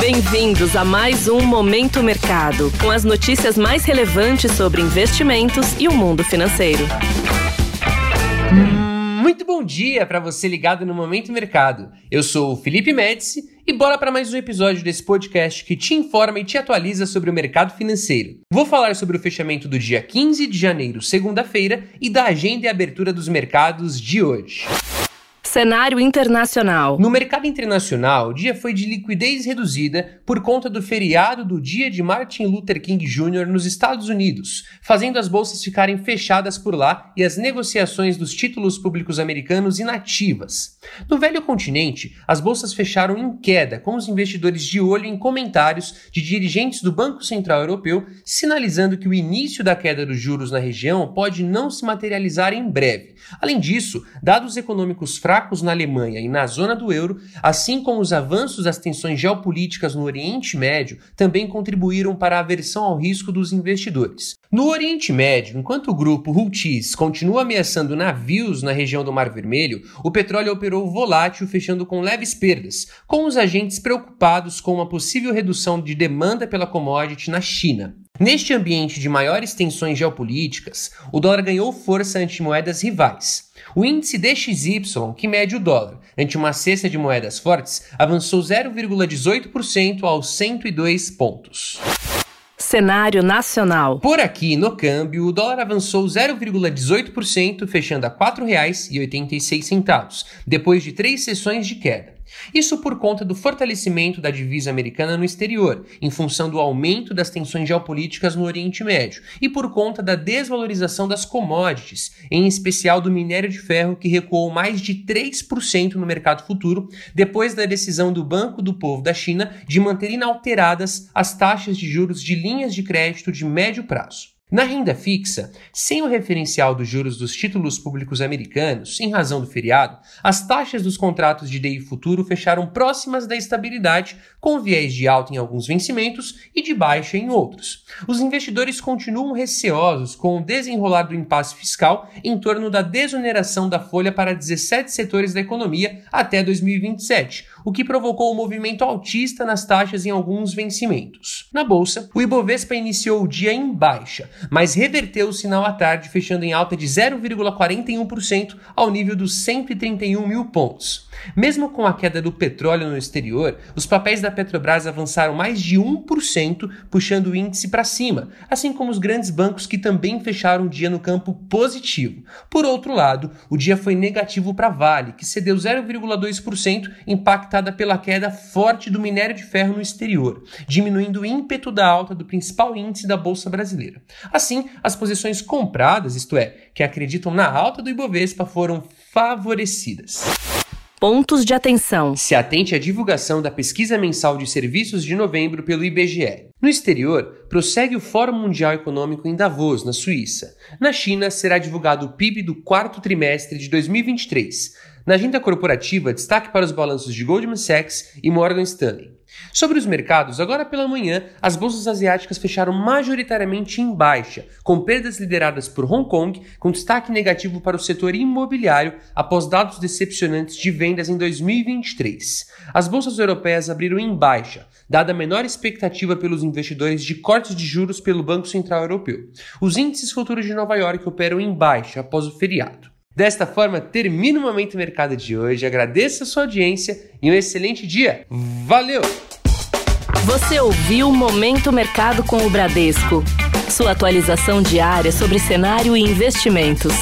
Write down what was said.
Bem-vindos a mais um Momento Mercado, com as notícias mais relevantes sobre investimentos e o mundo financeiro. Muito bom dia para você ligado no Momento Mercado. Eu sou o Felipe Médici e bora para mais um episódio desse podcast que te informa e te atualiza sobre o mercado financeiro. Vou falar sobre o fechamento do dia 15 de janeiro, segunda-feira, e da agenda e abertura dos mercados de hoje. Cenário internacional. No mercado internacional, o dia foi de liquidez reduzida por conta do feriado do dia de Martin Luther King Jr. nos Estados Unidos, fazendo as bolsas ficarem fechadas por lá e as negociações dos títulos públicos americanos inativas. No velho continente, as bolsas fecharam em queda, com os investidores de olho em comentários de dirigentes do Banco Central Europeu sinalizando que o início da queda dos juros na região pode não se materializar em breve. Além disso, dados econômicos fracos fracos na Alemanha e na zona do euro, assim como os avanços das tensões geopolíticas no Oriente Médio, também contribuíram para a aversão ao risco dos investidores. No Oriente Médio, enquanto o grupo Houthis continua ameaçando navios na região do Mar Vermelho, o petróleo operou volátil, fechando com leves perdas, com os agentes preocupados com uma possível redução de demanda pela commodity na China. Neste ambiente de maiores tensões geopolíticas, o dólar ganhou força ante moedas rivais. O índice DXY, que mede o dólar ante uma cesta de moedas fortes, avançou 0,18% aos 102 pontos. Cenário nacional. Por aqui, no câmbio, o dólar avançou 0,18%, fechando a R$ 4,86, depois de três sessões de queda. Isso por conta do fortalecimento da divisa americana no exterior, em função do aumento das tensões geopolíticas no Oriente Médio, e por conta da desvalorização das commodities, em especial do minério de ferro, que recuou mais de 3% no mercado futuro, depois da decisão do Banco do Povo da China de manter inalteradas as taxas de juros de linhas de crédito de médio prazo. Na renda fixa, sem o referencial dos juros dos títulos públicos americanos, em razão do feriado, as taxas dos contratos de DI futuro fecharam próximas da estabilidade, com viés de alta em alguns vencimentos e de baixa em outros. Os investidores continuam receosos com o desenrolar do impasse fiscal em torno da desoneração da folha para 17 setores da economia até 2027, o que provocou um movimento altista nas taxas em alguns vencimentos. Na bolsa, o Ibovespa iniciou o dia em baixa, mas reverteu o sinal à tarde, fechando em alta de 0,41% ao nível dos 131 mil pontos. Mesmo com a queda do petróleo no exterior, os papéis da Petrobras avançaram mais de 1%, puxando o índice para cima, assim como os grandes bancos que também fecharam o dia no campo positivo. Por outro lado, o dia foi negativo para Vale, que cedeu 0,2%, impactada pela queda forte do minério de ferro no exterior, diminuindo o ímpeto da alta do principal índice da bolsa brasileira. Assim, as posições compradas, isto é, que acreditam na alta do Ibovespa, foram favorecidas. Pontos de atenção. Se atente à divulgação da pesquisa mensal de serviços de novembro pelo IBGE. No exterior, prossegue o Fórum Mundial Econômico em Davos, na Suíça. Na China, será divulgado o PIB do quarto trimestre de 2023. Na agenda corporativa, destaque para os balanços de Goldman Sachs e Morgan Stanley. Sobre os mercados, agora pela manhã, as bolsas asiáticas fecharam majoritariamente em baixa, com perdas lideradas por Hong Kong, com destaque negativo para o setor imobiliário após dados decepcionantes de vendas em 2023. As bolsas europeias abriram em baixa, dada a menor expectativa pelos investidores de cortes de juros pelo Banco Central Europeu. Os índices futuros de Nova York operam em baixa após o feriado. Desta forma, termina o Momento Mercado de hoje. Agradeço a sua audiência e um excelente dia. Valeu! Você ouviu Momento Mercado com o Bradesco. Sua atualização diária sobre cenário e investimentos.